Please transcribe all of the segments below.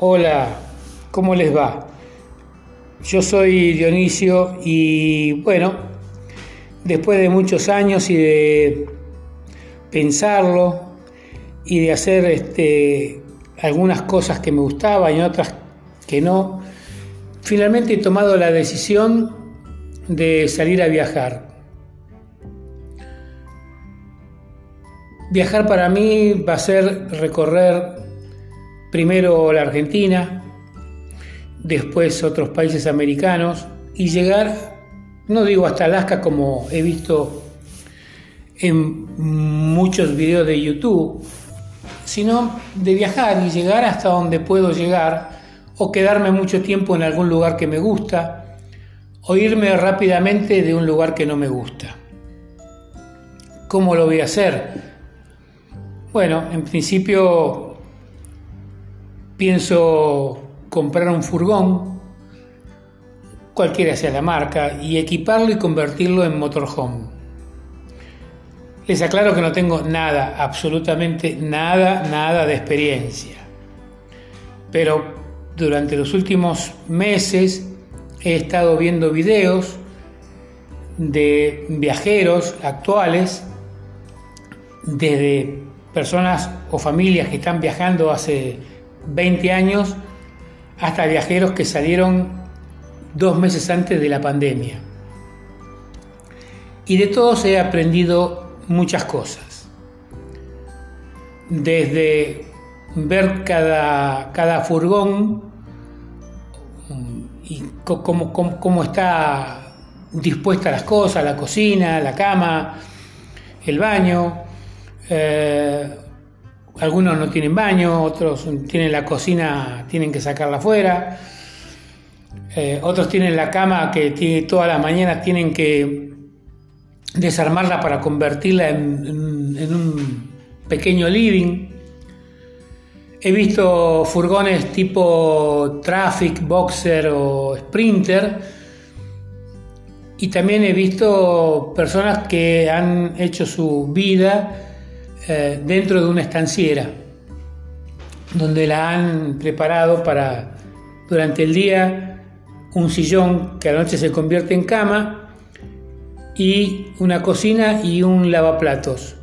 Hola, ¿cómo les va? Yo soy Dionisio y bueno, después de muchos años y de pensarlo y de hacer este, algunas cosas que me gustaban y otras que no, finalmente he tomado la decisión de salir a viajar. Viajar para mí va a ser recorrer primero la Argentina, después otros países americanos y llegar, no digo hasta Alaska como he visto en muchos videos de YouTube, sino de viajar y llegar hasta donde puedo llegar o quedarme mucho tiempo en algún lugar que me gusta o irme rápidamente de un lugar que no me gusta. ¿Cómo lo voy a hacer? Bueno, en principio pienso comprar un furgón, cualquiera sea la marca, y equiparlo y convertirlo en motorhome. Les aclaro que no tengo nada, absolutamente nada, nada de experiencia. Pero durante los últimos meses he estado viendo videos de viajeros actuales desde personas o familias que están viajando hace 20 años hasta viajeros que salieron dos meses antes de la pandemia. Y de todos he aprendido muchas cosas. Desde ver cada, cada furgón y cómo, cómo, está dispuesta las cosas, la cocina, la cama, el baño, eh, algunos no tienen baño, otros tienen la cocina, tienen que sacarla afuera. Eh, otros tienen la cama que todas las mañanas tienen que desarmarla para convertirla en un pequeño living. He visto furgones tipo Traffic, Boxer o Sprinter. Y también he visto personas que han hecho su vida eh, dentro de una estanciera, donde la han preparado para durante el día un sillón que a la noche se convierte en cama y una cocina y un lavaplatos.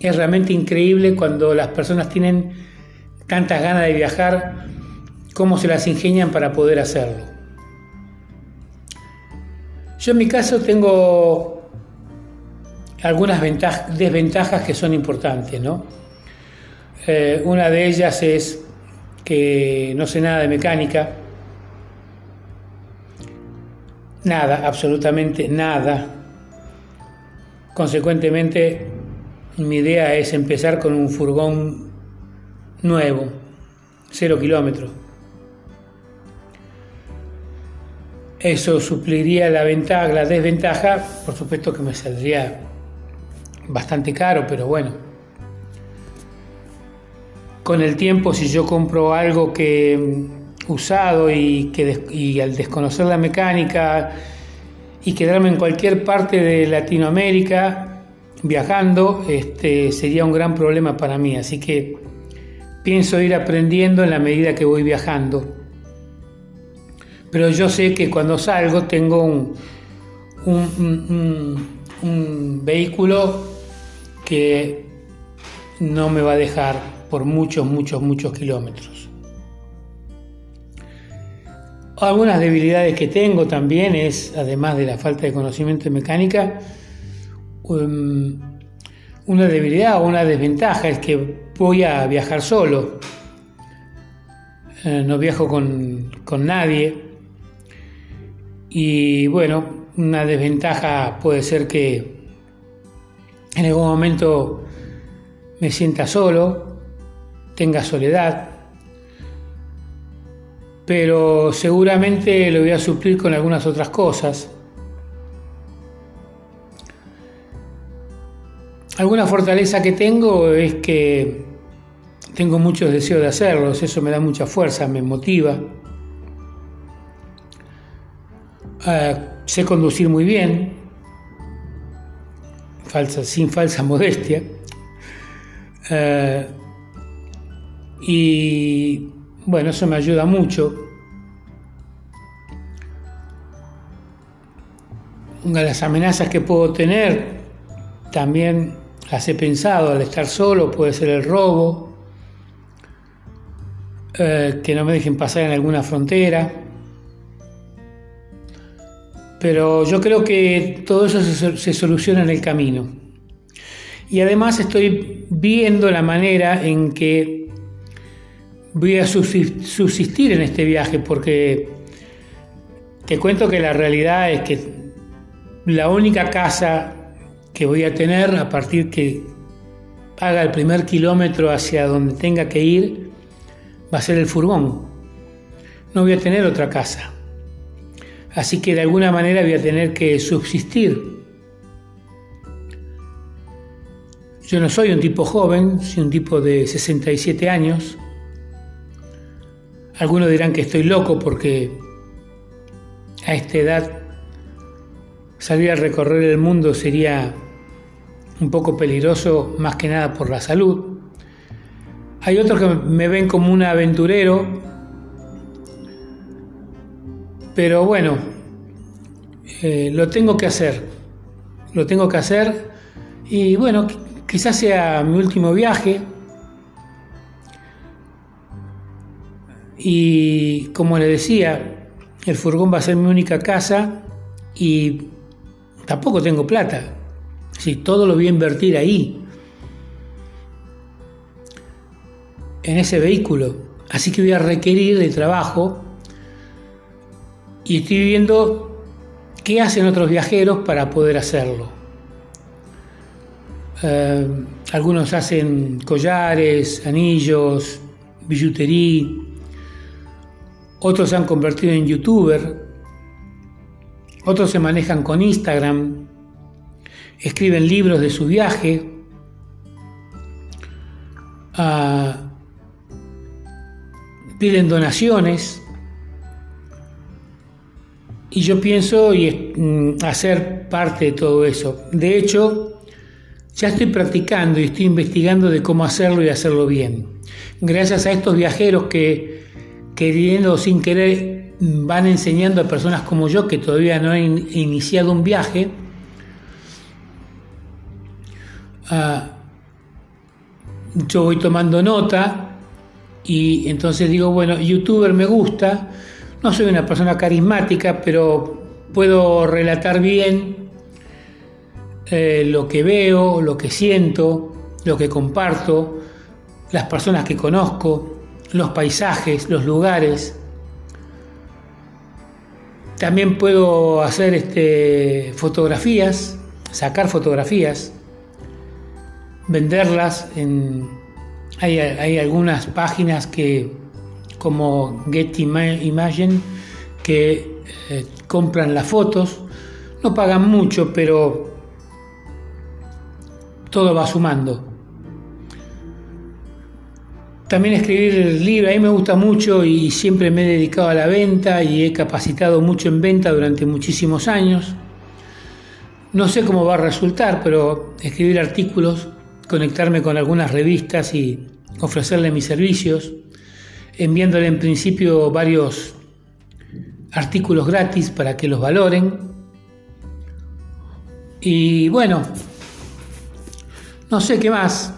Es realmente increíble cuando las personas tienen tantas ganas de viajar, cómo se las ingenian para poder hacerlo. Yo en mi caso tengo algunas desventajas que son importantes, ¿no? Eh, una de ellas es que no sé nada de mecánica, nada, absolutamente nada. Consecuentemente, mi idea es empezar con un furgón nuevo, cero kilómetros. Eso supliría la ventaja, la desventaja, por supuesto que me saldría bastante caro, pero bueno. Con el tiempo, si yo compro algo que mm, usado y, que al desconocer la mecánica y quedarme en cualquier parte de Latinoamérica viajando, este, sería un gran problema para mí. Así que pienso ir aprendiendo en la medida que voy viajando. Pero yo sé que cuando salgo tengo un, un, un vehículo que no me va a dejar por muchos, muchos, muchos kilómetros. Algunas debilidades que tengo también es, además de la falta de conocimiento de mecánica, um, una debilidad o una desventaja es que voy a viajar solo. Eh, no viajo con, con nadie. Y bueno, una desventaja puede ser que en algún momento me sienta solo, tenga soledad, pero seguramente lo voy a suplir con algunas otras cosas. Alguna fortaleza que tengo es que tengo muchos deseos de hacerlos, eso me da mucha fuerza, me motiva. Ah, sé conducir muy bien, sin falsa modestia. Eh, y Bueno, eso me ayuda mucho. Una de las amenazas que puedo tener, también las he pensado al estar solo, puede ser el robo, eh, que no me dejen pasar en alguna frontera. Pero yo creo que todo eso se, soluciona en el camino. Y además estoy viendo la manera en que voy a subsistir en este viaje, porque te cuento que la realidad es que la única casa que voy a tener a partir que haga el primer kilómetro hacia donde tenga que ir va a ser el furgón. No voy a tener otra casa. Así que de alguna manera voy a tener que subsistir. Yo no soy un tipo joven, soy un tipo de 67 años. Algunos dirán que estoy loco porque a esta edad Salir a recorrer el mundo sería un poco peligroso, más que nada por la salud. Hay otros que me ven como un aventurero, pero bueno, eh, lo tengo que hacer, lo tengo que hacer y bueno, quizás sea mi último viaje. Y como le decía, el furgón va a ser mi única casa y Tampoco tengo plata. Si todo lo voy a invertir ahí, en ese vehículo. Así que voy a requerir de trabajo y estoy viendo qué hacen otros viajeros para poder hacerlo. Eh, algunos hacen collares, anillos, billutería, otros se han convertido en youtuber. Otros se manejan con Instagram, escriben libros de su viaje, ah, piden donaciones y yo pienso y, mm, hacer parte de todo eso. De hecho, ya estoy practicando y estoy investigando de cómo hacerlo y hacerlo bien. Gracias a estos viajeros que, queriendo o sin querer, van enseñando a personas como yo que todavía no han iniciado un viaje yo voy tomando nota y entonces digo, bueno, youtuber me gusta, no soy una persona carismática, pero puedo relatar bien eh, lo que veo, lo que siento, lo que comparto, las personas que conozco, los paisajes, los lugares. También puedo hacer este, fotografías, sacar fotografías, venderlas. En, hay, algunas páginas que, como Getty Imagine, que eh, compran las fotos. No pagan mucho, pero todo va sumando. También escribir el libro, a mí me gusta mucho y siempre me he dedicado a la venta y he capacitado mucho en venta durante muchísimos años. No sé cómo va a resultar, pero escribir artículos, conectarme con algunas revistas y ofrecerle mis servicios, enviándole en principio varios artículos gratis para que los valoren. Y bueno, no sé qué más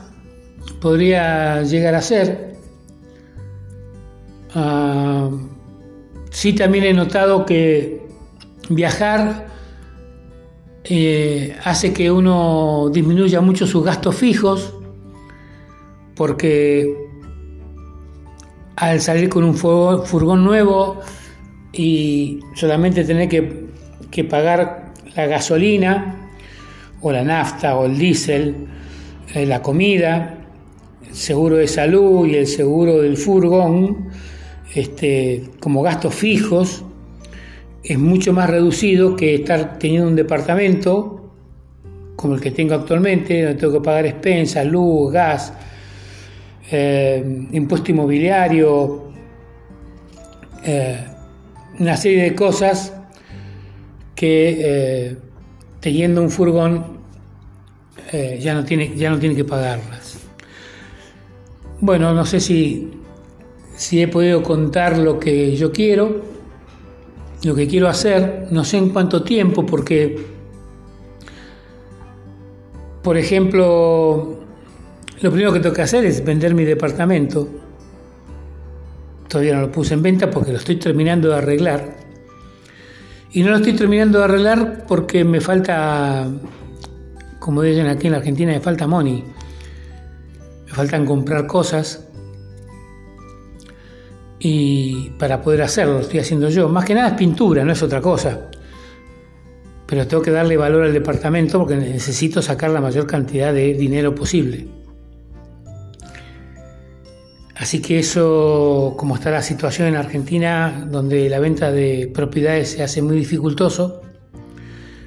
podría llegar a ser. Ah, sí también he notado que viajar eh, hace que uno disminuya mucho sus gastos fijos, porque al salir con un furgón nuevo y solamente tener que, pagar la gasolina o la nafta o el diésel, eh, la comida, seguro de salud y el seguro del furgón, este, como gastos fijos, es mucho más reducido que estar teniendo un departamento como el que tengo actualmente, donde tengo que pagar expensas, luz, gas, eh, impuesto inmobiliario, eh, una serie de cosas que eh, teniendo un furgón ya, no tiene, ya no tiene que pagarlas. Bueno, no sé si si he podido contar lo que yo quiero, lo que quiero hacer, no sé en cuánto tiempo, porque, por ejemplo, lo primero que tengo que hacer es vender mi departamento. Todavía no lo puse en venta porque lo estoy terminando de arreglar. Y no lo estoy terminando de arreglar porque me falta, como dicen aquí en la Argentina, me falta money. Me faltan comprar cosas y para poder hacerlo, lo estoy haciendo yo. Más que nada es pintura, no es otra cosa. Pero tengo que darle valor al departamento porque necesito sacar la mayor cantidad de dinero posible. Así que eso, como está la situación en Argentina, donde la venta de propiedades se hace muy dificultoso,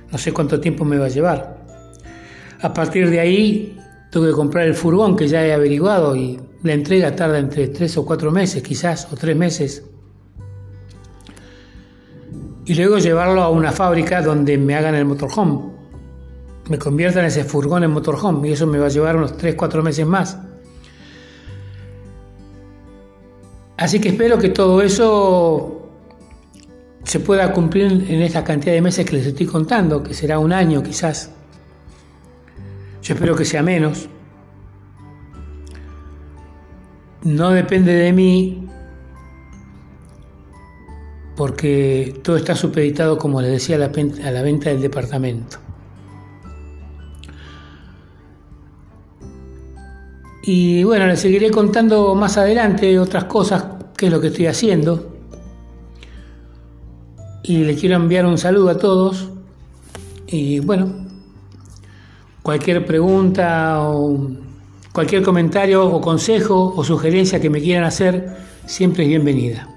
no sé cuánto tiempo me va a llevar. A partir de ahí, tengo que comprar el furgón que ya he averiguado y la entrega tarda entre tres o cuatro meses, quizás, o tres meses. Y luego llevarlo a una fábrica donde me hagan el motorhome. Me conviertan ese furgón en motorhome y eso me va a llevar unos tres, cuatro meses más. Así que espero que todo eso se pueda cumplir en esta cantidad de meses que les estoy contando, que será un año quizás. Yo espero que sea menos. No depende de mí porque todo está supeditado, como les decía, a la, a la venta del departamento. Y bueno, les seguiré contando más adelante otras cosas, que es lo que estoy haciendo. Y le quiero enviar un saludo a todos. Y bueno, cualquier pregunta o cualquier comentario o consejo o sugerencia que me quieran hacer, siempre es bienvenida.